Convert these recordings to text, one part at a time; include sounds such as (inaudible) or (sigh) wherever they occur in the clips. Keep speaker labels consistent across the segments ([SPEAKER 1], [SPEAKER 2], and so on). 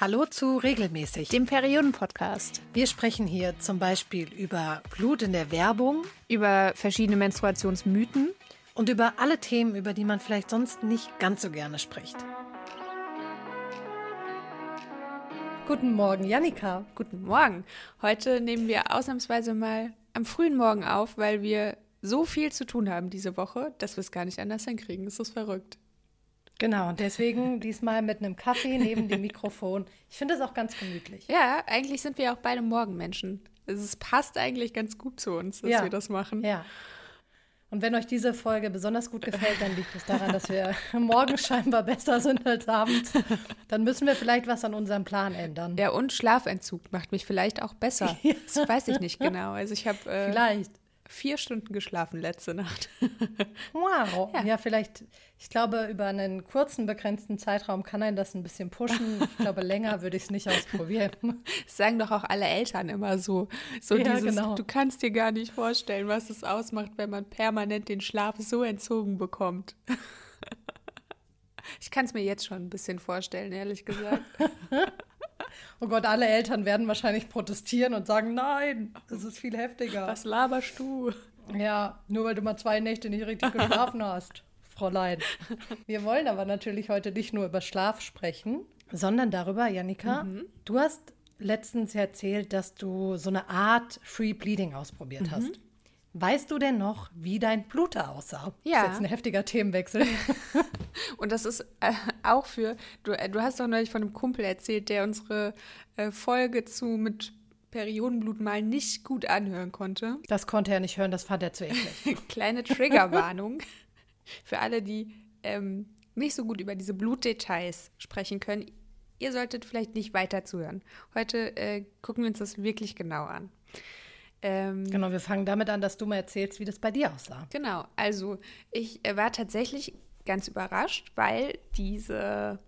[SPEAKER 1] Hallo zu Regelmäßig,
[SPEAKER 2] dem Perioden-Podcast.
[SPEAKER 1] Wir sprechen hier zum Beispiel über Blut in der Werbung,
[SPEAKER 2] über verschiedene Menstruationsmythen
[SPEAKER 1] und über alle Themen, über die man vielleicht sonst nicht ganz so gerne spricht. Guten Morgen, Janika.
[SPEAKER 2] Guten Morgen. Heute nehmen wir ausnahmsweise mal am frühen Morgen auf, weil wir so viel zu tun haben diese Woche, dass wir es gar nicht anders hinkriegen. Es ist verrückt.
[SPEAKER 1] Genau, und deswegen (laughs) diesmal mit einem Kaffee neben dem Mikrofon. Ich finde es auch ganz gemütlich.
[SPEAKER 2] Ja, eigentlich sind wir auch beide Morgenmenschen. Es passt eigentlich ganz gut zu uns, dass
[SPEAKER 1] ja.
[SPEAKER 2] wir das machen.
[SPEAKER 1] Ja. Und wenn euch diese Folge besonders gut gefällt, dann liegt es daran, dass wir (laughs) morgens scheinbar besser sind als abends. Dann müssen wir vielleicht was an unserem Plan ändern.
[SPEAKER 2] Ja, und Schlafentzug macht mich vielleicht auch besser. (laughs) Das weiß ich nicht genau. Also ich habe äh,
[SPEAKER 1] vielleicht
[SPEAKER 2] vier Stunden geschlafen letzte Nacht. (laughs)
[SPEAKER 1] wow. Ja. ja. vielleicht, ich glaube, über einen kurzen, begrenzten Zeitraum kann einen das ein bisschen pushen. Ich glaube, (laughs) länger würde ich es nicht ausprobieren.
[SPEAKER 2] Das sagen doch auch alle Eltern immer so. So ja, dieses, genau. du kannst dir gar nicht vorstellen, was es ausmacht, wenn man permanent den Schlaf so entzogen bekommt. (laughs) Ich kann es mir jetzt schon ein bisschen vorstellen, ehrlich gesagt.
[SPEAKER 1] Oh Gott, alle Eltern werden wahrscheinlich protestieren und sagen, nein, das ist viel heftiger.
[SPEAKER 2] Was laberst du?
[SPEAKER 1] Ja, nur weil du mal zwei Nächte nicht richtig geschlafen hast, Fräulein. Wir wollen aber natürlich heute nicht nur über Schlaf sprechen, sondern darüber, Janika, mhm. du hast letztens erzählt, dass du so eine Art Free Bleeding ausprobiert mhm. hast. Weißt du denn noch, wie dein Bluter aussah?
[SPEAKER 2] Ja.
[SPEAKER 1] Das ist jetzt ein heftiger Themenwechsel. (laughs)
[SPEAKER 2] Und das ist äh, auch für, du, äh, du hast doch neulich von einem Kumpel erzählt, der unsere äh, Folge zu mit Periodenblut mal nicht gut anhören konnte.
[SPEAKER 1] Das konnte er nicht hören, das fand er zu eklig. (laughs)
[SPEAKER 2] Kleine Triggerwarnung für alle, die ähm, nicht so gut über diese Blutdetails sprechen können. Ihr solltet vielleicht nicht weiter zuhören. Heute äh, gucken wir uns das wirklich genau an.
[SPEAKER 1] Ähm, genau, wir fangen damit an, dass du mal erzählst, wie das bei dir aussah.
[SPEAKER 2] Genau, also ich äh, war tatsächlich ganz überrascht, weil diese,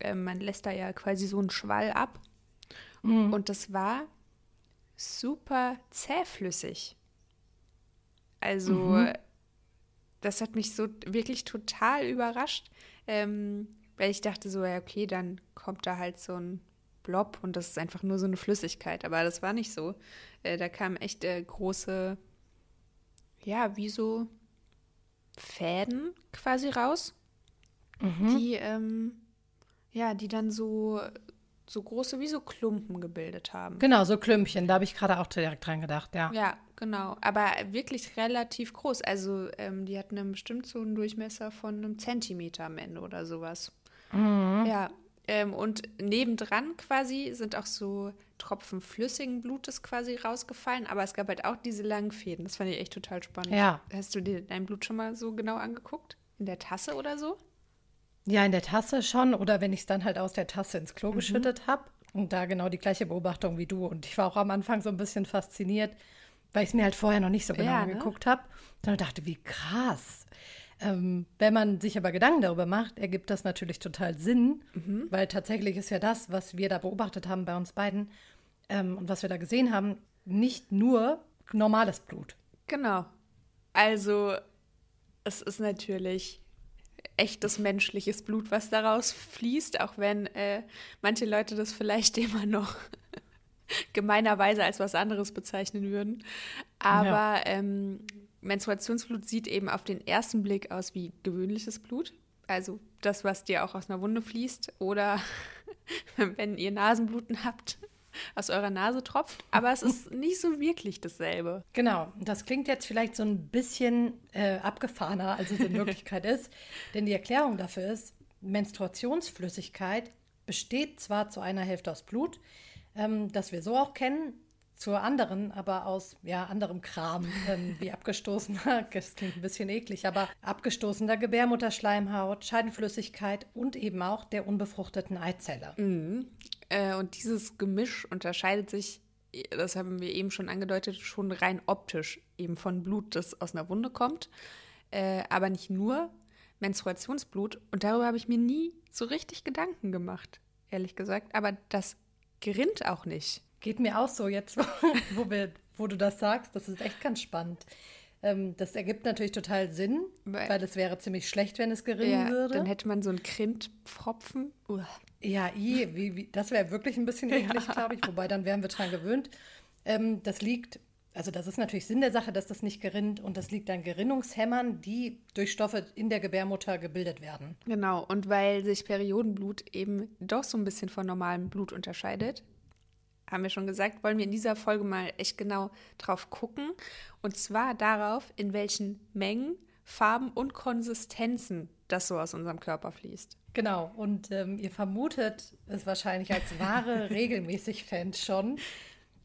[SPEAKER 2] äh, man lässt da ja quasi so einen Schwall ab mhm. und das war super zähflüssig. Also mhm. das hat mich so wirklich total überrascht, ähm, weil ich dachte so, ja okay, dann kommt da halt so ein Blob und das ist einfach nur so eine Flüssigkeit. Aber das war nicht so. Äh, da kamen echt äh, große, ja, wie so Fäden quasi raus, mhm. die, ähm, ja, die dann so, so große, wie so Klumpen gebildet haben.
[SPEAKER 1] Genau, so Klümpchen. Da habe ich gerade auch direkt dran gedacht, ja.
[SPEAKER 2] Ja, genau. Aber wirklich relativ groß. Also ähm, die hatten dann bestimmt so einen Durchmesser von einem Zentimeter am Ende oder sowas. Mhm. Ja, ähm, und nebendran quasi sind auch so Tropfen flüssigen Blutes quasi rausgefallen, aber es gab halt auch diese langen Fäden. Das fand ich echt total spannend.
[SPEAKER 1] Ja.
[SPEAKER 2] Hast du dir dein Blut schon mal so genau angeguckt? In der Tasse oder so?
[SPEAKER 1] Ja, in der Tasse schon. Oder wenn ich es dann halt aus der Tasse ins Klo mhm. geschüttet habe. Und da genau die gleiche Beobachtung wie du. Und ich war auch am Anfang so ein bisschen fasziniert, weil ich es mir halt vorher noch nicht so genau ja, ne? angeguckt habe. Dann dachte, wie krass. Ähm, wenn man sich aber Gedanken darüber macht, ergibt das natürlich total Sinn, mhm. weil tatsächlich ist ja das, was wir da beobachtet haben bei uns beiden ähm, und was wir da gesehen haben, nicht nur normales Blut.
[SPEAKER 2] Genau. Also es ist natürlich echtes menschliches Blut, was daraus fließt, auch wenn äh, manche Leute das vielleicht (laughs) immer noch gemeinerweise als was anderes bezeichnen würden. Aber ja. ähm, Menstruationsblut sieht eben auf den ersten Blick aus wie gewöhnliches Blut. Also das, was dir auch aus einer Wunde fließt. Oder (laughs) wenn ihr Nasenbluten habt, aus eurer Nase tropft. Aber es ist nicht so wirklich dasselbe.
[SPEAKER 1] Genau. Das klingt jetzt vielleicht so ein bisschen äh, abgefahrener, als es in (laughs) Wirklichkeit ist. Denn die Erklärung dafür ist, Menstruationsflüssigkeit besteht zwar zu einer Hälfte aus Blut, ähm, das wir so auch kennen, zur anderen, aber aus ja, anderem Kram, ähm, wie abgestoßener, (laughs) das klingt ein bisschen eklig, aber abgestoßener Gebärmutterschleimhaut, Scheidenflüssigkeit und eben auch der unbefruchteten Eizelle.
[SPEAKER 2] Mhm. Äh, und dieses Gemisch unterscheidet sich, das haben wir eben schon angedeutet, schon rein optisch eben von Blut, das aus einer Wunde kommt, äh, aber nicht nur Menstruationsblut. Und darüber habe ich mir nie so richtig Gedanken gemacht, ehrlich gesagt. Aber das gerinnt auch nicht.
[SPEAKER 1] Geht mir auch so jetzt, (laughs) wo, wir, wo du das sagst. Das ist echt ganz spannend. Ähm, das ergibt natürlich total Sinn, weil, weil es wäre ziemlich schlecht, wenn es gerinnen ja, würde.
[SPEAKER 2] Dann hätte man so einen Grindpfropfen.
[SPEAKER 1] Uh. Ja, i, wie, wie, das wäre wirklich ein bisschen (laughs) eklig, ja. glaube ich. Wobei, dann wären wir dran gewöhnt. Ähm, das liegt, also das ist natürlich Sinn der Sache, dass das nicht gerinnt. Und das liegt an Gerinnungshämmern, die durch Stoffe in der Gebärmutter gebildet werden.
[SPEAKER 2] Genau, und weil sich Periodenblut eben doch so ein bisschen von normalem Blut unterscheidet, haben wir schon gesagt, wollen wir in dieser Folge mal echt genau drauf gucken. Und zwar darauf, in welchen Mengen, Farben und Konsistenzen das so aus unserem Körper fließt.
[SPEAKER 1] Genau, und ähm, ihr vermutet es wahrscheinlich als wahre (laughs) regelmäßig Fans schon.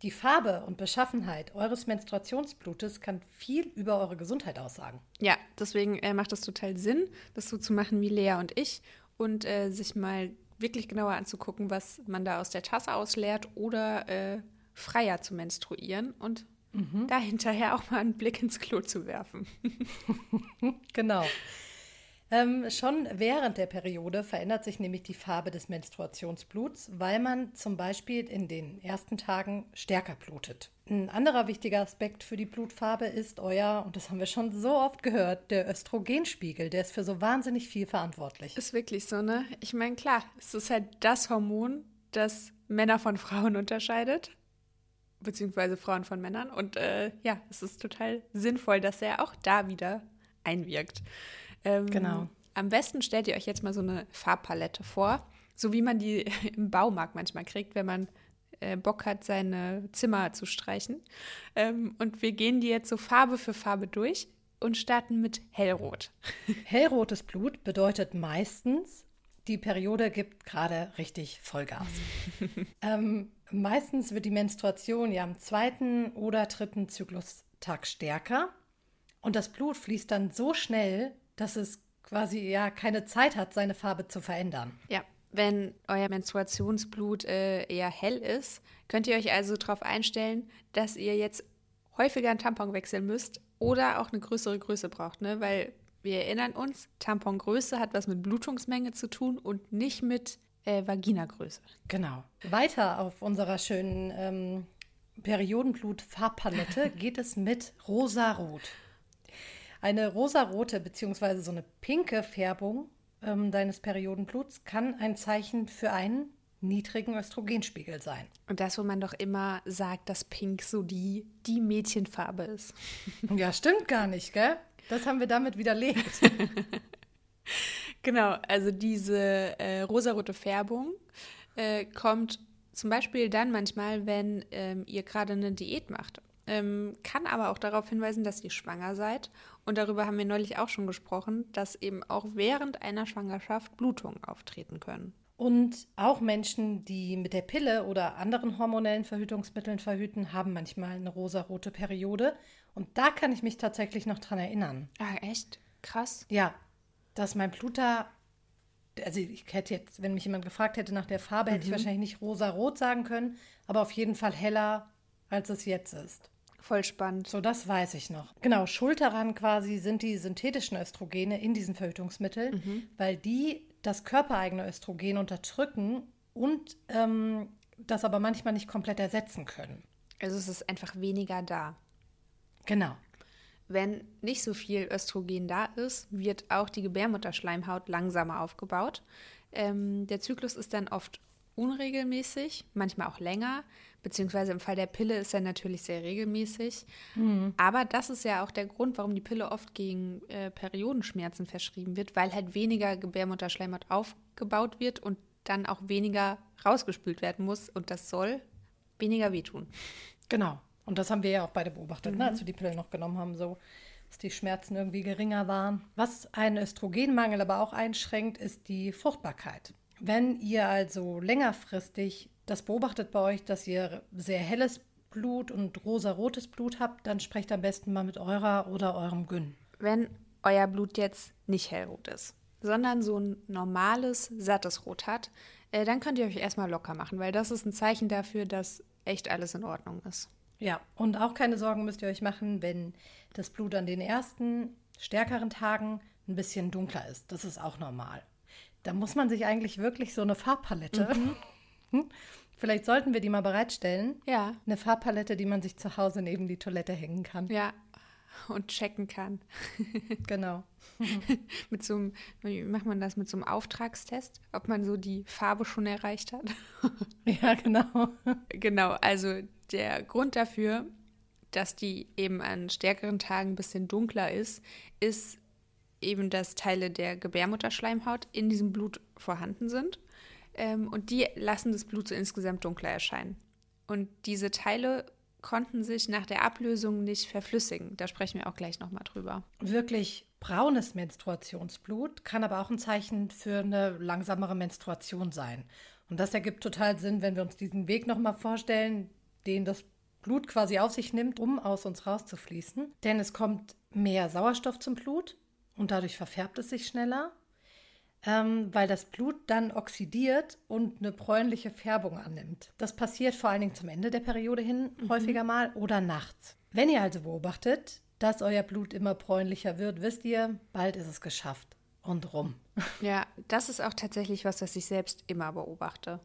[SPEAKER 1] Die Farbe und Beschaffenheit eures Menstruationsblutes kann viel über eure Gesundheit aussagen.
[SPEAKER 2] Ja, deswegen äh, macht es total Sinn, das so zu machen wie Lea und ich und äh, sich mal wirklich genauer anzugucken, was man da aus der Tasse ausleert oder äh, freier zu menstruieren und mhm. dahinterher auch mal einen Blick ins Klo zu werfen. (laughs)
[SPEAKER 1] genau. Ähm, schon während der Periode verändert sich nämlich die Farbe des Menstruationsbluts, weil man zum Beispiel in den ersten Tagen stärker blutet. Ein anderer wichtiger Aspekt für die Blutfarbe ist euer, und das haben wir schon so oft gehört, der Östrogenspiegel. Der ist für so wahnsinnig viel verantwortlich.
[SPEAKER 2] Ist wirklich so, ne? Ich meine, klar, es ist halt das Hormon, das Männer von Frauen unterscheidet beziehungsweise Frauen von Männern. Und äh, ja, es ist total sinnvoll, dass er auch da wieder einwirkt. Ähm, genau. Am besten stellt ihr euch jetzt mal so eine Farbpalette vor, so wie man die (laughs) im Baumarkt manchmal kriegt, wenn man äh, Bock hat, seine Zimmer zu streichen. Ähm, und wir gehen die jetzt so Farbe für Farbe durch und starten mit hellrot. (laughs)
[SPEAKER 1] Hellrotes Blut bedeutet meistens, die Periode gibt gerade richtig Vollgas. (laughs) ähm, meistens wird die Menstruation ja am zweiten oder dritten Zyklustag stärker und das Blut fließt dann so schnell, dass es quasi ja keine Zeit hat, seine Farbe zu verändern.
[SPEAKER 2] Ja, wenn euer Menstruationsblut äh, eher hell ist, könnt ihr euch also darauf einstellen, dass ihr jetzt häufiger einen Tampon wechseln müsst oder auch eine größere Größe braucht, ne? Weil wir erinnern uns, Tampongröße hat was mit Blutungsmenge zu tun und nicht mit äh, Vaginagröße.
[SPEAKER 1] Genau. Weiter auf unserer schönen ähm, Periodenblut-Farbpalette (laughs) geht es mit rosa-rot. Eine rosarote bzw. so eine pinke Färbung ähm, deines Periodenbluts kann ein Zeichen für einen niedrigen Östrogenspiegel sein.
[SPEAKER 2] Und das, wo man doch immer sagt, dass Pink so die, die Mädchenfarbe ist. (laughs)
[SPEAKER 1] Ja, stimmt gar nicht, gell? Das haben wir damit widerlegt. (laughs)
[SPEAKER 2] genau, also diese äh, rosarote Färbung äh, kommt zum Beispiel dann manchmal, wenn ähm, ihr gerade eine Diät macht. Ähm, kann aber auch darauf hinweisen, dass ihr schwanger seid und darüber haben wir neulich auch schon gesprochen, dass eben auch während einer Schwangerschaft Blutungen auftreten können.
[SPEAKER 1] Und auch Menschen, die mit der Pille oder anderen hormonellen Verhütungsmitteln verhüten, haben manchmal eine rosarote Periode. Und da kann ich mich tatsächlich noch dran erinnern.
[SPEAKER 2] Ah, echt? Krass.
[SPEAKER 1] Ja, dass mein Blut da, also ich hätte jetzt, wenn mich jemand gefragt hätte nach der Farbe, mhm. hätte ich mhm. wahrscheinlich nicht rosarot sagen können, aber auf jeden Fall heller, als es jetzt ist.
[SPEAKER 2] Voll spannend.
[SPEAKER 1] So, das weiß ich noch. Genau, schuld daran quasi sind die synthetischen Östrogene in diesen Verhütungsmitteln, mhm. weil die das körpereigene Östrogen unterdrücken und ähm, das aber manchmal nicht komplett ersetzen können.
[SPEAKER 2] Also es ist einfach weniger da.
[SPEAKER 1] Genau.
[SPEAKER 2] Wenn nicht so viel Östrogen da ist, wird auch die Gebärmutterschleimhaut langsamer aufgebaut. Ähm, der Zyklus ist dann oft unregelmäßig, manchmal auch länger, beziehungsweise im Fall der Pille ist er natürlich sehr regelmäßig. Mhm. Aber das ist ja auch der Grund, warum die Pille oft gegen äh, Periodenschmerzen verschrieben wird, weil halt weniger Gebärmutterschleimhaut aufgebaut wird und dann auch weniger rausgespült werden muss und das soll weniger wehtun.
[SPEAKER 1] Genau. Und das haben wir ja auch beide beobachtet, mhm. ne, als wir die Pille noch genommen haben, so dass die Schmerzen irgendwie geringer waren. Was einen Östrogenmangel aber auch einschränkt, ist die Fruchtbarkeit. Wenn ihr also längerfristig das beobachtet bei euch, dass ihr sehr helles Blut und rosarotes Blut habt, dann sprecht am besten mal mit eurer oder eurem Gyn.
[SPEAKER 2] Wenn euer Blut jetzt nicht hellrot ist, sondern so ein normales, sattes Rot hat, äh, dann könnt ihr euch erstmal locker machen, weil das ist ein Zeichen dafür, dass echt alles in Ordnung ist.
[SPEAKER 1] Ja, und auch keine Sorgen müsst ihr euch machen, wenn das Blut an den ersten stärkeren Tagen ein bisschen dunkler ist. Das ist auch normal. Da muss man sich eigentlich wirklich so eine Farbpalette. Mhm. (laughs) Vielleicht sollten wir die mal bereitstellen.
[SPEAKER 2] Ja.
[SPEAKER 1] Eine Farbpalette, die man sich zu Hause neben die Toilette hängen kann.
[SPEAKER 2] Ja, und checken kann. (laughs)
[SPEAKER 1] genau. (laughs)
[SPEAKER 2] mit so einem, wie macht man das, mit so einem Auftragstest, ob man so die Farbe schon erreicht hat.
[SPEAKER 1] ja, genau.
[SPEAKER 2] Genau, also der Grund dafür, dass die eben an stärkeren Tagen ein bisschen dunkler ist, ist eben, dass Teile der Gebärmutterschleimhaut in diesem Blut vorhanden sind. Ähm, und die lassen das Blut so insgesamt dunkler erscheinen. Und diese Teile konnten sich nach der Ablösung nicht verflüssigen. Da sprechen wir auch gleich nochmal drüber.
[SPEAKER 1] Wirklich braunes Menstruationsblut kann aber auch ein Zeichen für eine langsamere Menstruation sein. Und das ergibt total Sinn, wenn wir uns diesen Weg nochmal vorstellen, den das Blut quasi auf sich nimmt, um aus uns rauszufließen. Denn es kommt mehr Sauerstoff zum Blut und dadurch verfärbt es sich schneller ähm, weil das Blut dann oxidiert und eine bräunliche Färbung annimmt. Das passiert vor allen Dingen zum Ende der Periode hin mhm. häufiger mal oder nachts. Wenn ihr also beobachtet, dass euer Blut immer bräunlicher wird, wisst ihr, bald ist es geschafft und rum. (laughs)
[SPEAKER 2] Ja, das ist auch tatsächlich was, was ich selbst immer beobachte.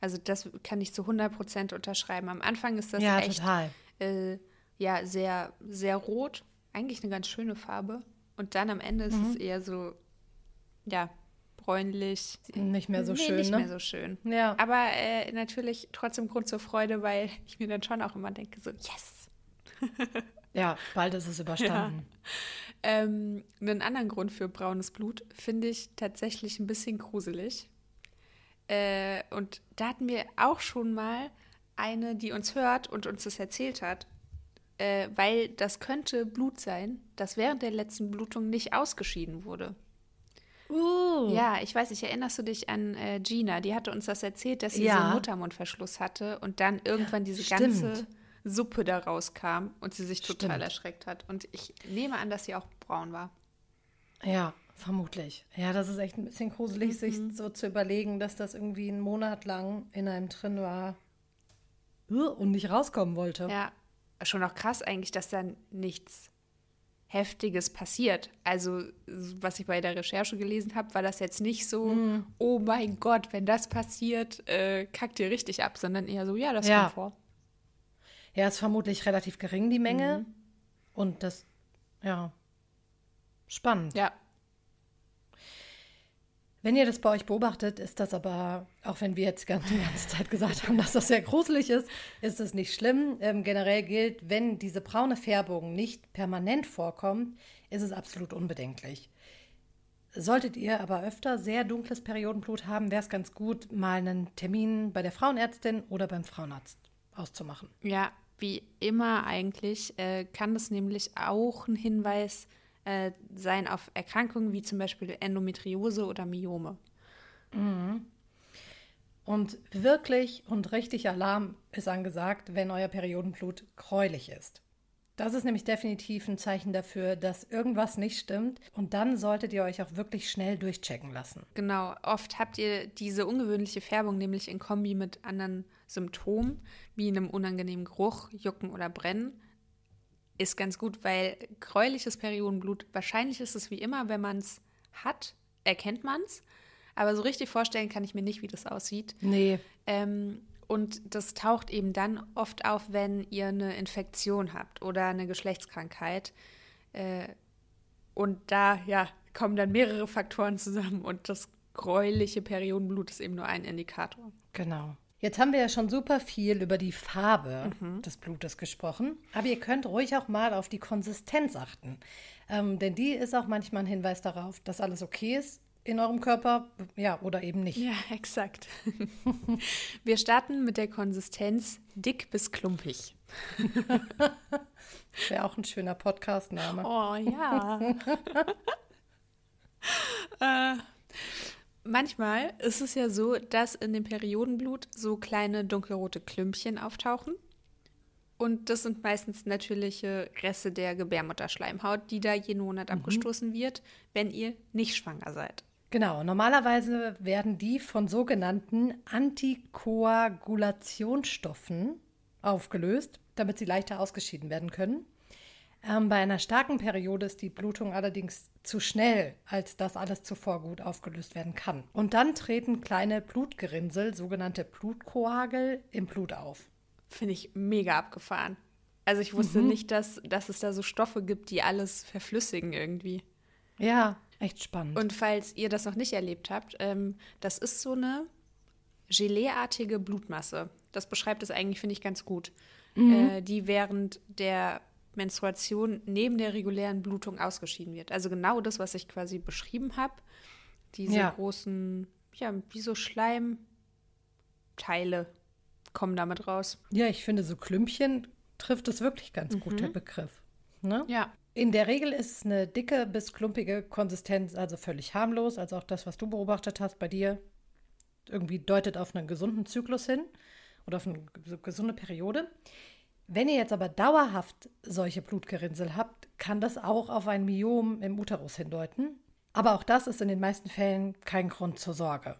[SPEAKER 2] Also das kann ich zu 100 Prozent unterschreiben. Am Anfang ist das ja, echt äh, ja, sehr, sehr rot. Eigentlich eine ganz schöne Farbe. Und dann am Ende ist mhm. es eher so, ja, bräunlich.
[SPEAKER 1] Nicht mehr so nee, schön.
[SPEAKER 2] Nicht
[SPEAKER 1] ne?
[SPEAKER 2] mehr so schön.
[SPEAKER 1] Ja.
[SPEAKER 2] Aber äh, natürlich trotzdem Grund zur Freude, weil ich mir dann schon auch immer denke, so, yes! (laughs)
[SPEAKER 1] ja, bald ist es überstanden.
[SPEAKER 2] Ja. Ähm, einen anderen Grund für braunes Blut finde ich tatsächlich ein bisschen gruselig. Äh, und da hatten wir auch schon mal eine, die uns hört und uns das erzählt hat. Äh, weil das könnte Blut sein, das während der letzten Blutung nicht ausgeschieden wurde.
[SPEAKER 1] Uh.
[SPEAKER 2] Ja, ich weiß, ich erinnerst du dich an äh, Gina? Die hatte uns das erzählt, dass sie ja. so einen Muttermundverschluss hatte und dann irgendwann diese Stimmt. ganze Suppe da rauskam und sie sich total Stimmt. erschreckt hat. Und ich nehme an, dass sie auch braun war.
[SPEAKER 1] Ja, vermutlich. Ja, das ist echt ein bisschen gruselig, mhm. sich so zu überlegen, dass das irgendwie einen Monat lang in einem drin war und nicht rauskommen wollte.
[SPEAKER 2] Ja, schon auch krass eigentlich, dass da nichts Heftiges passiert. Also, was ich bei der Recherche gelesen habe, war das jetzt nicht so, mm. oh mein Gott, wenn das passiert, äh, kackt ihr richtig ab, sondern eher so, ja, das ja. kommt vor.
[SPEAKER 1] Ja, ist vermutlich relativ gering, die Menge. Mhm. Und das, ja, spannend.
[SPEAKER 2] Ja,
[SPEAKER 1] wenn ihr das bei euch beobachtet, ist das aber, auch wenn wir jetzt die ganze Zeit gesagt haben, dass das sehr gruselig ist, ist es nicht schlimm. Ähm, generell gilt, wenn diese braune Färbung nicht permanent vorkommt, ist es absolut unbedenklich. Solltet ihr aber öfter sehr dunkles Periodenblut haben, wäre es ganz gut, mal einen Termin bei der Frauenärztin oder beim Frauenarzt auszumachen.
[SPEAKER 2] Ja, wie immer eigentlich äh, kann das nämlich auch ein Hinweis sein, äh, sein auf Erkrankungen wie zum Beispiel Endometriose oder Myome.
[SPEAKER 1] Mhm. Und wirklich und richtig Alarm ist angesagt, wenn euer Periodenblut gräulich ist. Das ist nämlich definitiv ein Zeichen dafür, dass irgendwas nicht stimmt. Und dann solltet ihr euch auch wirklich schnell durchchecken lassen.
[SPEAKER 2] Genau, oft habt ihr diese ungewöhnliche Färbung nämlich in Kombi mit anderen Symptomen, wie einem unangenehmen Geruch, Jucken oder Brennen ist ganz gut, weil gräuliches Periodenblut, wahrscheinlich ist es wie immer, wenn man es hat, erkennt man es. Aber so richtig vorstellen kann ich mir nicht, wie das aussieht.
[SPEAKER 1] Nee.
[SPEAKER 2] Ähm, und das taucht eben dann oft auf, wenn ihr eine Infektion habt oder eine Geschlechtskrankheit. Äh, und da, ja, kommen dann mehrere Faktoren zusammen und das gräuliche Periodenblut ist eben nur ein Indikator.
[SPEAKER 1] Genau. Jetzt haben wir ja schon super viel über die Farbe mhm. des Blutes gesprochen, aber ihr könnt ruhig auch mal auf die Konsistenz achten. Ähm, denn die ist auch manchmal ein Hinweis darauf, dass alles okay ist in eurem Körper, ja, oder eben nicht.
[SPEAKER 2] Ja, (laughs) exakt. (laughs) wir starten mit der Konsistenz dick bis klumpig. (laughs)
[SPEAKER 1] Wäre auch ein schöner Podcast-Name.
[SPEAKER 2] Oh ja. äh, Manchmal ist es ja so, dass in dem Periodenblut so kleine dunkelrote Klümpchen auftauchen. Und das sind meistens natürliche Reste der Gebärmutterschleimhaut, die da jeden Monat mhm. abgestoßen wird, wenn ihr nicht schwanger seid.
[SPEAKER 1] Genau, normalerweise werden die von sogenannten Antikoagulationsstoffen aufgelöst, damit sie leichter ausgeschieden werden können. Ähm, bei einer starken Periode ist die Blutung allerdings zu schnell, als dass alles zuvor gut aufgelöst werden kann. Und dann treten kleine Blutgerinnsel, sogenannte Blutkoagel, im Blut auf.
[SPEAKER 2] Finde ich mega abgefahren. Also ich wusste mhm. nicht, dass, dass es da so Stoffe gibt, die alles verflüssigen irgendwie.
[SPEAKER 1] Ja, echt spannend.
[SPEAKER 2] Und falls ihr das noch nicht erlebt habt, ähm, das ist so eine Geleeartige Blutmasse. Das beschreibt es eigentlich, finde ich, ganz gut. Mhm. Äh, die während der Menstruation neben der regulären Blutung ausgeschieden wird. Also genau das, was ich quasi beschrieben habe. Diese ja. großen, ja, wie so Schleimteile kommen damit raus.
[SPEAKER 1] Ja, ich finde, so Klümpchen trifft es wirklich ganz mhm. gut, der Begriff. Ne?
[SPEAKER 2] Ja.
[SPEAKER 1] In der Regel ist eine dicke bis klumpige Konsistenz also völlig harmlos. Also auch das, was du beobachtet hast bei dir, irgendwie deutet auf einen gesunden Zyklus hin oder auf eine gesunde Periode. Wenn ihr jetzt aber dauerhaft solche Blutgerinnsel habt, kann das auch auf ein Myom im Uterus hindeuten. Aber auch das ist in den meisten Fällen kein Grund zur Sorge.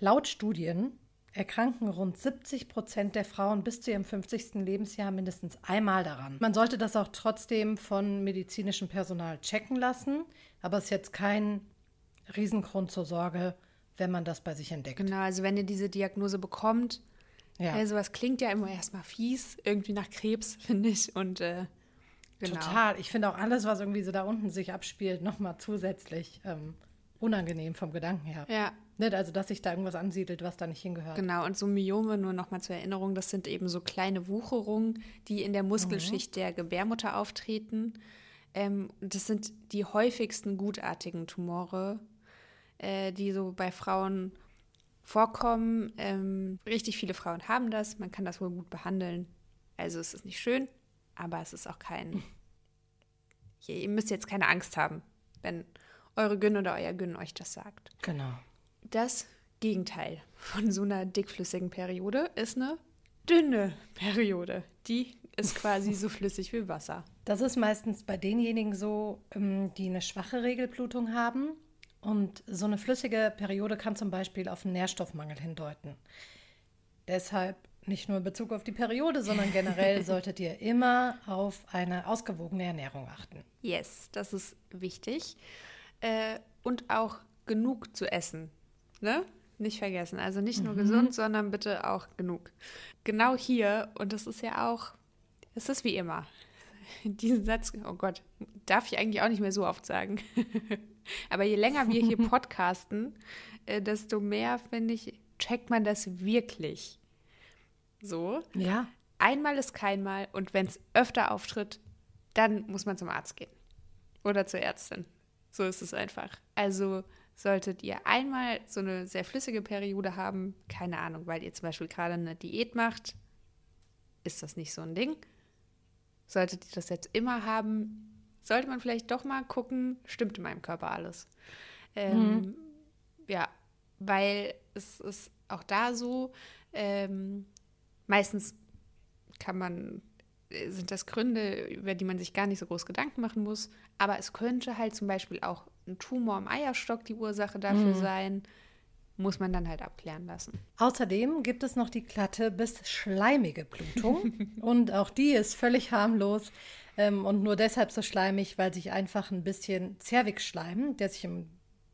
[SPEAKER 1] Laut Studien erkranken rund 70 Prozent der Frauen bis zu ihrem 50. Lebensjahr mindestens einmal daran. Man sollte das auch trotzdem von medizinischem Personal checken lassen, aber es ist jetzt kein Riesengrund zur Sorge, wenn man das bei sich entdeckt.
[SPEAKER 2] Genau, also wenn ihr diese Diagnose bekommt, ja. Also was klingt ja immer erstmal fies, irgendwie nach Krebs, (laughs) finde ich. Und äh,
[SPEAKER 1] genau. Total. Ich finde auch alles, was irgendwie so da unten sich abspielt, nochmal zusätzlich ähm, unangenehm vom Gedanken her.
[SPEAKER 2] Ja.
[SPEAKER 1] Nicht? Also, dass sich da irgendwas ansiedelt, was da nicht hingehört.
[SPEAKER 2] Genau, und so Myome, nur nochmal zur Erinnerung, das sind eben so kleine Wucherungen, die in der Muskelschicht mhm. der Gebärmutter auftreten. Ähm, das sind die häufigsten gutartigen Tumore, äh, die so bei Frauen vorkommen. Ähm, richtig viele Frauen haben das. Man kann das wohl gut behandeln. Also es ist nicht schön, aber es ist auch kein. (laughs) Ihr müsst jetzt keine Angst haben, wenn eure Gyn oder euer Gyn euch das sagt.
[SPEAKER 1] Genau.
[SPEAKER 2] Das Gegenteil von so einer dickflüssigen Periode ist eine dünne Periode. Die ist quasi so (laughs) flüssig wie Wasser.
[SPEAKER 1] Das ist meistens bei denjenigen so, ähm, die eine schwache Regelblutung haben und so eine flüssige Periode kann zum Beispiel auf einen Nährstoffmangel hindeuten. Deshalb nicht nur in Bezug auf die Periode, sondern generell (laughs) solltet ihr immer auf eine ausgewogene Ernährung achten.
[SPEAKER 2] Yes, das ist wichtig. Äh, und auch genug zu essen. Ne? Nicht vergessen. Also nicht nur mhm. gesund, sondern bitte auch genug. Genau hier, und das ist ja auch, es ist wie immer. (laughs) Diesen Satz, oh Gott, darf ich eigentlich auch nicht mehr so oft sagen. (laughs) Aber je länger wir hier (laughs) podcasten, äh, desto mehr, finde ich, checkt man das wirklich. So.
[SPEAKER 1] Ja.
[SPEAKER 2] Einmal ist kein Mal und wenn es öfter auftritt, dann muss man zum Arzt gehen. Oder zur Ärztin. So ist es einfach. Also solltet ihr einmal so eine sehr flüssige Periode haben, keine Ahnung, weil ihr zum Beispiel gerade eine Diät macht, ist das nicht so ein Ding. Solltet ihr das jetzt immer haben, sollte man vielleicht doch mal gucken, stimmt in meinem Körper alles. Ähm, mhm. Ja, weil es ist auch da so, ähm, meistens kann man, sind das Gründe, über die man sich gar nicht so groß Gedanken machen muss, aber es könnte halt zum Beispiel auch ein Tumor im Eierstock die Ursache dafür mhm. sein muss man dann halt abklären lassen.
[SPEAKER 1] Außerdem gibt es noch die glatte bis schleimige Blutung (laughs) und auch die ist völlig harmlos ähm, und nur deshalb so schleimig, weil sich einfach ein bisschen Zervixschleim, der sich im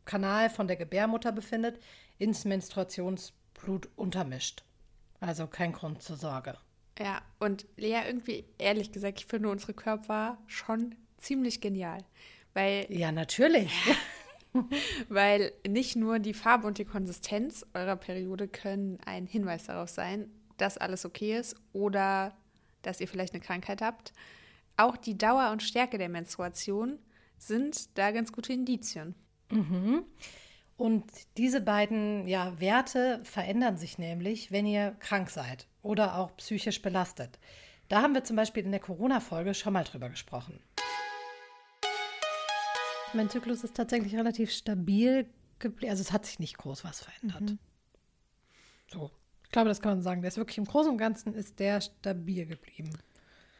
[SPEAKER 1] Kanal von der Gebärmutter befindet, ins Menstruationsblut untermischt. Also kein Grund zur Sorge.
[SPEAKER 2] Ja, und Lea, irgendwie, ehrlich gesagt, ich finde unsere Körper schon ziemlich genial. Weil.
[SPEAKER 1] Ja, natürlich. (laughs) (laughs)
[SPEAKER 2] weil nicht nur die Farbe und die Konsistenz eurer Periode können ein Hinweis darauf sein, dass alles okay ist oder dass ihr vielleicht eine Krankheit habt, auch die Dauer und Stärke der Menstruation sind da ganz gute Indizien.
[SPEAKER 1] Mhm. Und diese beiden ja, Werte verändern sich nämlich, wenn ihr krank seid oder auch psychisch belastet. Da haben wir zum Beispiel in der Corona-Folge schon mal drüber gesprochen. Mein Zyklus ist tatsächlich relativ stabil geblieben. Also es hat sich nicht groß was verändert. Mhm. So. Ich glaube, das kann man sagen. Der ist wirklich im Großen und Ganzen ist der stabil geblieben.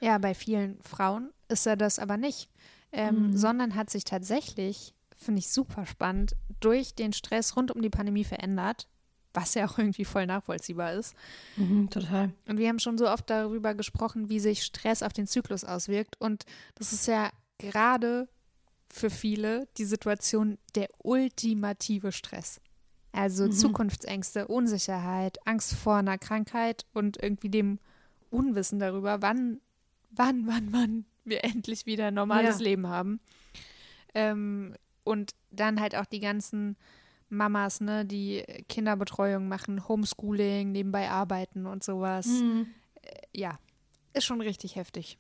[SPEAKER 2] Ja, bei vielen Frauen ist er das aber nicht, ähm, mhm. sondern hat sich tatsächlich, finde ich super spannend, durch den Stress rund um die Pandemie verändert, was ja auch irgendwie voll nachvollziehbar ist.
[SPEAKER 1] Mhm, total.
[SPEAKER 2] Und wir haben schon so oft darüber gesprochen, wie sich Stress auf den Zyklus auswirkt. Und das ist ja gerade für viele die Situation der ultimative Stress. Also mhm. Zukunftsängste, Unsicherheit, Angst vor einer Krankheit und irgendwie dem Unwissen darüber, wann wann, wann, wann wir endlich wieder ein normales ja. Leben haben. Ähm, und dann halt auch die ganzen Mamas, ne, die Kinderbetreuung machen, Homeschooling, nebenbei arbeiten und sowas. Mhm. Äh, ja, ist schon richtig heftig.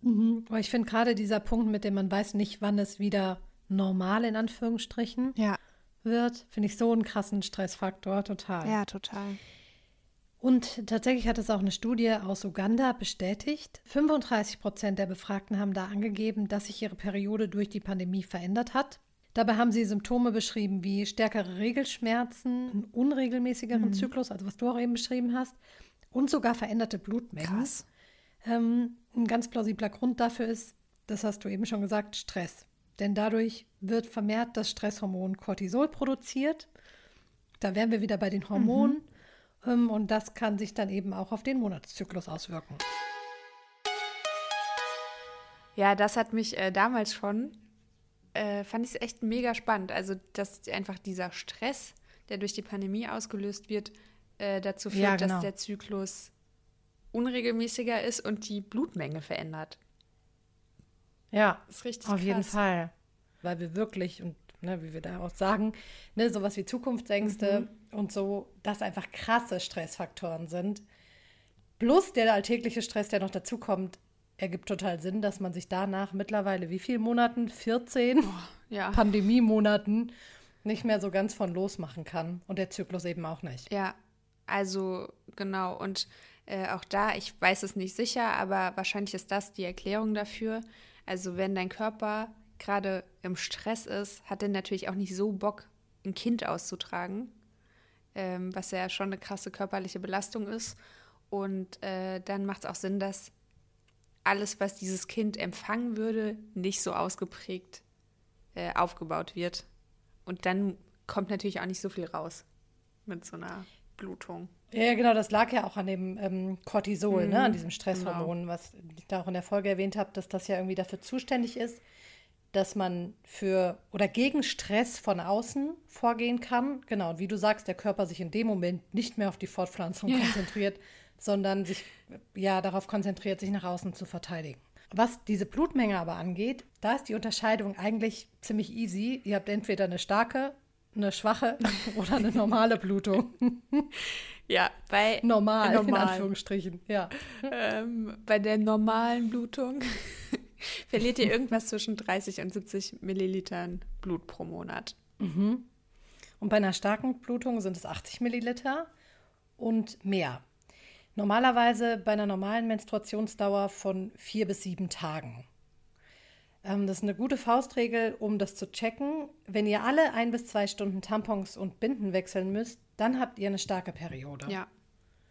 [SPEAKER 1] Mhm. Aber ich finde gerade dieser Punkt, mit dem man weiß nicht, wann es wieder normal in Anführungsstrichen
[SPEAKER 2] ja.
[SPEAKER 1] wird, finde ich so einen krassen Stressfaktor, total.
[SPEAKER 2] Ja, total.
[SPEAKER 1] Und tatsächlich hat es auch eine Studie aus Uganda bestätigt. 35 Prozent der Befragten haben da angegeben, dass sich ihre Periode durch die Pandemie verändert hat. Dabei haben sie Symptome beschrieben wie stärkere Regelschmerzen, einen unregelmäßigeren mhm. Zyklus, also was du auch eben beschrieben hast, und sogar veränderte Blutmengen.
[SPEAKER 2] Krass.
[SPEAKER 1] Ähm, ein ganz plausibler Grund dafür ist, das hast du eben schon gesagt, Stress. Denn dadurch wird vermehrt das Stresshormon Cortisol produziert. Da wären wir wieder bei den Hormonen. Mhm. Ähm, und das kann sich dann eben auch auf den Monatszyklus auswirken.
[SPEAKER 2] Ja, das hat mich äh, damals schon, äh, fand ich es echt mega spannend. Also, dass einfach dieser Stress, der durch die Pandemie ausgelöst wird, äh, dazu führt, ja, genau. dass der Zyklus unregelmäßiger ist und die Blutmenge verändert.
[SPEAKER 1] Ja, ist richtig auf krass. jeden Fall. Weil wir wirklich, und ne, wie wir da auch sagen, ne, sowas wie Zukunftsängste mhm. und so, das einfach krasse Stressfaktoren sind. Plus der alltägliche Stress, der noch dazukommt, ergibt total Sinn, dass man sich danach mittlerweile wie viele Monaten? 14 oh, ja. Pandemiemonaten nicht mehr so ganz von losmachen kann. Und der Zyklus eben auch nicht.
[SPEAKER 2] Ja, also genau. Und äh, auch da, ich weiß es nicht sicher, aber wahrscheinlich ist das die Erklärung dafür. Also wenn dein Körper gerade im Stress ist, hat er natürlich auch nicht so Bock, ein Kind auszutragen, ähm, was ja schon eine krasse körperliche Belastung ist. Und äh, dann macht es auch Sinn, dass alles, was dieses Kind empfangen würde, nicht so ausgeprägt äh, aufgebaut wird. Und dann kommt natürlich auch nicht so viel raus mit so einer Blutung.
[SPEAKER 1] Ja, genau, das lag ja auch an dem ähm, Cortisol, mhm, ne, an diesem Stresshormon, genau. was ich da auch in der Folge erwähnt habe, dass das ja irgendwie dafür zuständig ist, dass man für oder gegen Stress von außen vorgehen kann. Genau, und wie du sagst, der Körper sich in dem Moment nicht mehr auf die Fortpflanzung ja. konzentriert, sondern sich ja darauf konzentriert, sich nach außen zu verteidigen. Was diese Blutmenge aber angeht, da ist die Unterscheidung eigentlich ziemlich easy. Ihr habt entweder eine starke, eine schwache (laughs) oder eine normale Blutung. (laughs)
[SPEAKER 2] Ja, bei
[SPEAKER 1] normal, normal. in Anführungsstrichen, ja.
[SPEAKER 2] Ähm, bei der normalen Blutung (laughs) verliert ihr irgendwas zwischen 30 und 70 Millilitern Blut pro Monat.
[SPEAKER 1] Mhm. Und bei einer starken Blutung sind es 80 Milliliter und mehr. Normalerweise bei einer normalen Menstruationsdauer von vier bis sieben Tagen. Ähm, das ist eine gute Faustregel, um das zu checken. Wenn ihr alle ein bis zwei Stunden Tampons und Binden wechseln müsst, dann habt ihr eine starke Periode.
[SPEAKER 2] Ja,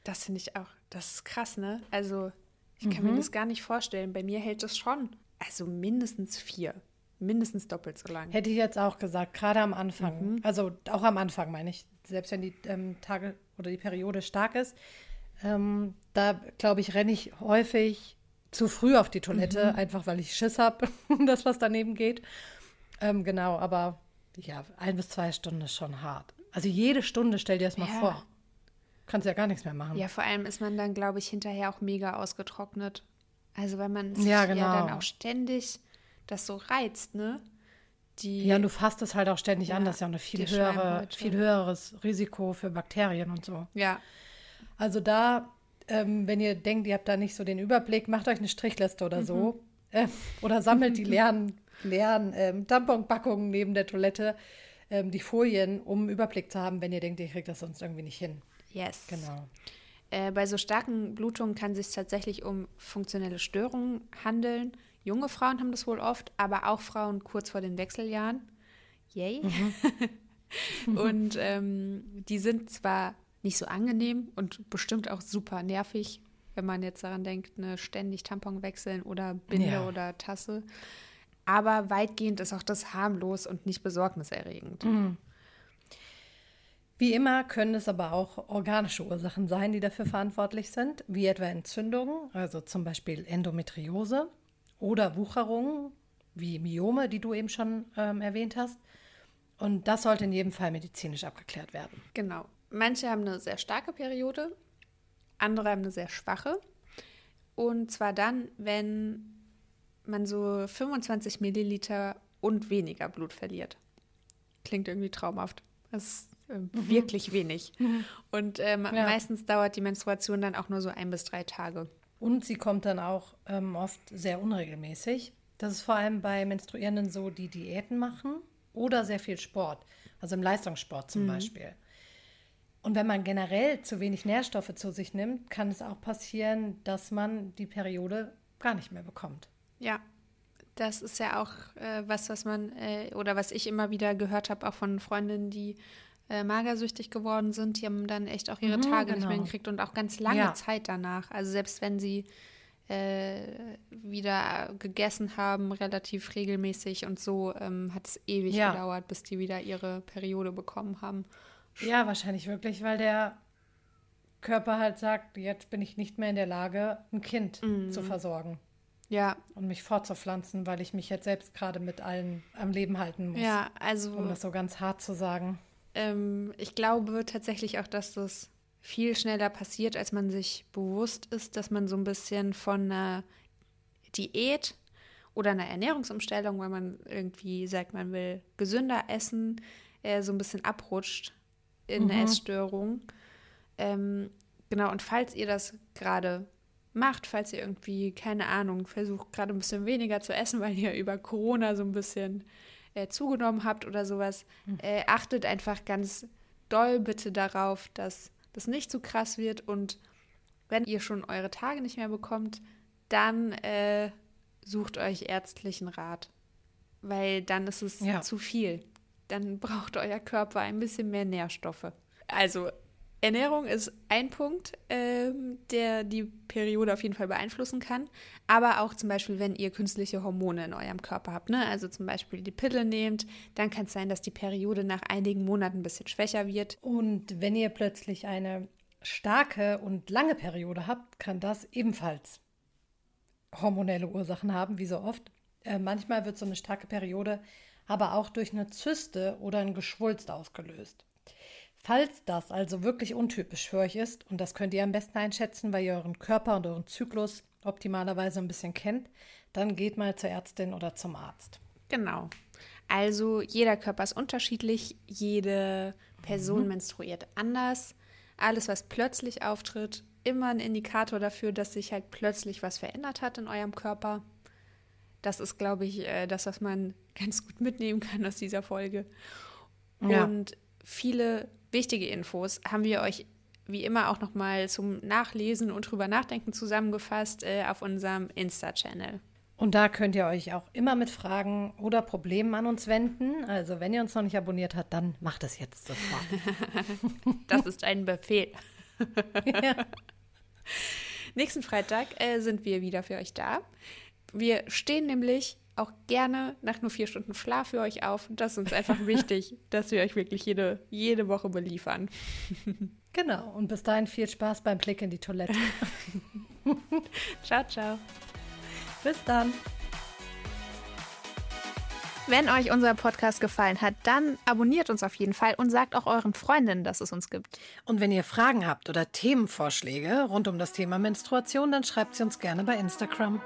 [SPEAKER 2] das finde ich auch. Das ist krass, ne? Also ich kann mhm. mir das gar nicht vorstellen. Bei mir hält das schon. Also mindestens vier. Mindestens doppelt so lang.
[SPEAKER 1] Hätte ich jetzt auch gesagt, gerade am Anfang. Mhm. Also auch am Anfang meine ich. Selbst wenn die ähm, Tage oder die Periode stark ist. Ähm, da, glaube ich, renne ich häufig zu früh auf die Toilette, mhm. einfach weil ich Schiss habe, (laughs) das, was daneben geht. Ähm, genau, aber ja, ein bis zwei Stunden ist schon hart. Also jede Stunde, stell dir das mal ja. vor. Kannst ja gar nichts mehr machen.
[SPEAKER 2] Ja, vor allem ist man dann, glaube ich, hinterher auch mega ausgetrocknet. Also weil man sich ja, genau. ja dann auch ständig das so reizt, ne?
[SPEAKER 1] Die, ja, und du fasst es halt auch ständig ja, an. Das ist ja auch ein viel, höhere, viel höheres Risiko für Bakterien und so.
[SPEAKER 2] Ja.
[SPEAKER 1] Also da, ähm, wenn ihr denkt, ihr habt da nicht so den Überblick, macht euch eine Strichliste oder mhm. so. Äh, oder sammelt die (laughs) leeren, leeren ähm, Tamponpackungen neben der Toilette, ähm, die Folien, um einen Überblick zu haben, wenn ihr denkt, ihr kriegt das sonst irgendwie nicht hin.
[SPEAKER 2] Yes.
[SPEAKER 1] Genau.
[SPEAKER 2] Äh, bei so starken Blutungen kann es sich tatsächlich um funktionelle Störungen handeln. Junge Frauen haben das wohl oft, aber auch Frauen kurz vor den Wechseljahren. Yay. Mhm. (laughs) und ähm, die sind zwar nicht so angenehm und bestimmt auch super nervig, wenn man jetzt daran denkt, ne, ständig Tampon wechseln oder Binde ja. oder Tasse. Aber weitgehend ist auch das harmlos und nicht besorgniserregend. Mhm.
[SPEAKER 1] Wie immer können es aber auch organische Ursachen sein, die dafür verantwortlich sind, wie etwa Entzündungen, also zum Beispiel Endometriose oder Wucherungen, wie Myome, die du eben schon ähm, erwähnt hast. Und das sollte in jedem Fall medizinisch abgeklärt werden.
[SPEAKER 2] Genau. Manche haben eine sehr starke Periode, andere haben eine sehr schwache. Und zwar dann, wenn man so 25 Milliliter und weniger Blut verliert. Klingt irgendwie traumhaft. Das ist äh, mhm. wirklich wenig. (laughs) Mhm. Und ähm, ja. meistens dauert die Menstruation dann auch nur so ein bis drei Tage.
[SPEAKER 1] Und sie kommt dann auch ähm, oft sehr unregelmäßig. Das ist vor allem bei Menstruierenden so, die Diäten machen oder sehr viel Sport. Also im Leistungssport zum mhm. Beispiel. Und wenn man generell zu wenig Nährstoffe zu sich nimmt, kann es auch passieren, dass man die Periode gar nicht mehr bekommt.
[SPEAKER 2] Ja, das ist ja auch äh, was, was man äh, oder was ich immer wieder gehört habe, auch von Freundinnen, die äh, magersüchtig geworden sind, die haben dann echt auch ihre mhm, Tage genau. nicht mehr genau. gekriegt und auch ganz lange ja. Zeit danach. Also selbst wenn sie äh, wieder gegessen haben, relativ regelmäßig und so, ähm, hat es ewig ja. gedauert, bis die wieder ihre Periode bekommen haben.
[SPEAKER 1] Ja, wahrscheinlich wirklich, weil der Körper halt sagt, jetzt bin ich nicht mehr in der Lage, ein Kind mhm. zu versorgen.
[SPEAKER 2] Ja.
[SPEAKER 1] Und mich fortzupflanzen, weil ich mich jetzt selbst gerade mit allen am Leben halten muss.
[SPEAKER 2] Ja, also.
[SPEAKER 1] Um das so ganz hart zu sagen.
[SPEAKER 2] Ähm, ich glaube tatsächlich auch, dass das viel schneller passiert, als man sich bewusst ist, dass man so ein bisschen von einer Diät oder einer Ernährungsumstellung, weil man irgendwie sagt, man will gesünder essen, äh, so ein bisschen abrutscht in mhm. eine Essstörung. Ähm, genau, und falls ihr das gerade macht, falls ihr irgendwie, keine Ahnung, versucht gerade ein bisschen weniger zu essen, weil ihr über Corona so ein bisschen äh, zugenommen habt oder sowas, mhm. äh, achtet einfach ganz doll bitte darauf, dass das nicht zu krass wird und wenn ihr schon eure Tage nicht mehr bekommt, dann äh, sucht euch ärztlichen Rat, weil dann ist es ja. zu viel. Dann (laughs) braucht euer Körper ein bisschen mehr Nährstoffe. Also Ernährung ist ein Punkt, ähm, der die Periode auf jeden Fall beeinflussen kann. Aber auch zum Beispiel, wenn ihr künstliche Hormone in eurem Körper habt, ne? also zum Beispiel die Pille nehmt, dann kann es sein, dass die Periode nach einigen Monaten ein bisschen schwächer wird.
[SPEAKER 1] Und wenn ihr plötzlich eine starke und lange Periode habt, kann das ebenfalls hormonelle Ursachen haben, wie so oft. Äh, manchmal wird so eine starke Periode aber auch durch eine Zyste oder ein Geschwulst ausgelöst. Falls das also wirklich untypisch für euch ist, und das könnt ihr am besten einschätzen, weil ihr euren Körper und euren Zyklus optimalerweise ein bisschen kennt, dann geht mal zur Ärztin oder zum Arzt.
[SPEAKER 2] Genau. Also jeder Körper ist unterschiedlich, jede Person mhm. menstruiert anders. Alles, was plötzlich auftritt, immer ein Indikator dafür, dass sich halt plötzlich was verändert hat in eurem Körper. Das ist, glaube ich, äh, das, was man ganz gut mitnehmen kann aus dieser Folge. Ja. Und viele wichtige Infos haben wir euch wie immer auch nochmal zum Nachlesen und drüber nachdenken zusammengefasst äh, auf unserem Insta-Channel.
[SPEAKER 1] Und da könnt ihr euch auch immer mit Fragen oder Problemen an uns wenden. Also wenn ihr uns noch nicht abonniert habt, dann macht es jetzt sofort. (laughs)
[SPEAKER 2] das ist ein Befehl. ja. Nächsten Freitag äh, sind wir wieder für euch da. Wir stehen nämlich auch gerne nach nur vier Stunden Schlaf für euch auf. Das ist uns einfach (laughs) wichtig, dass wir euch wirklich jede, jede Woche beliefern. (laughs)
[SPEAKER 1] Genau, und bis dahin viel Spaß beim Blick in die Toilette. (laughs)
[SPEAKER 2] ciao, ciao.
[SPEAKER 1] Bis dann.
[SPEAKER 2] Wenn euch unser Podcast gefallen hat, dann abonniert uns auf jeden Fall und sagt auch euren Freundinnen, dass es uns gibt.
[SPEAKER 1] Und wenn ihr Fragen habt oder Themenvorschläge rund um das Thema Menstruation, dann schreibt sie uns gerne bei Instagram.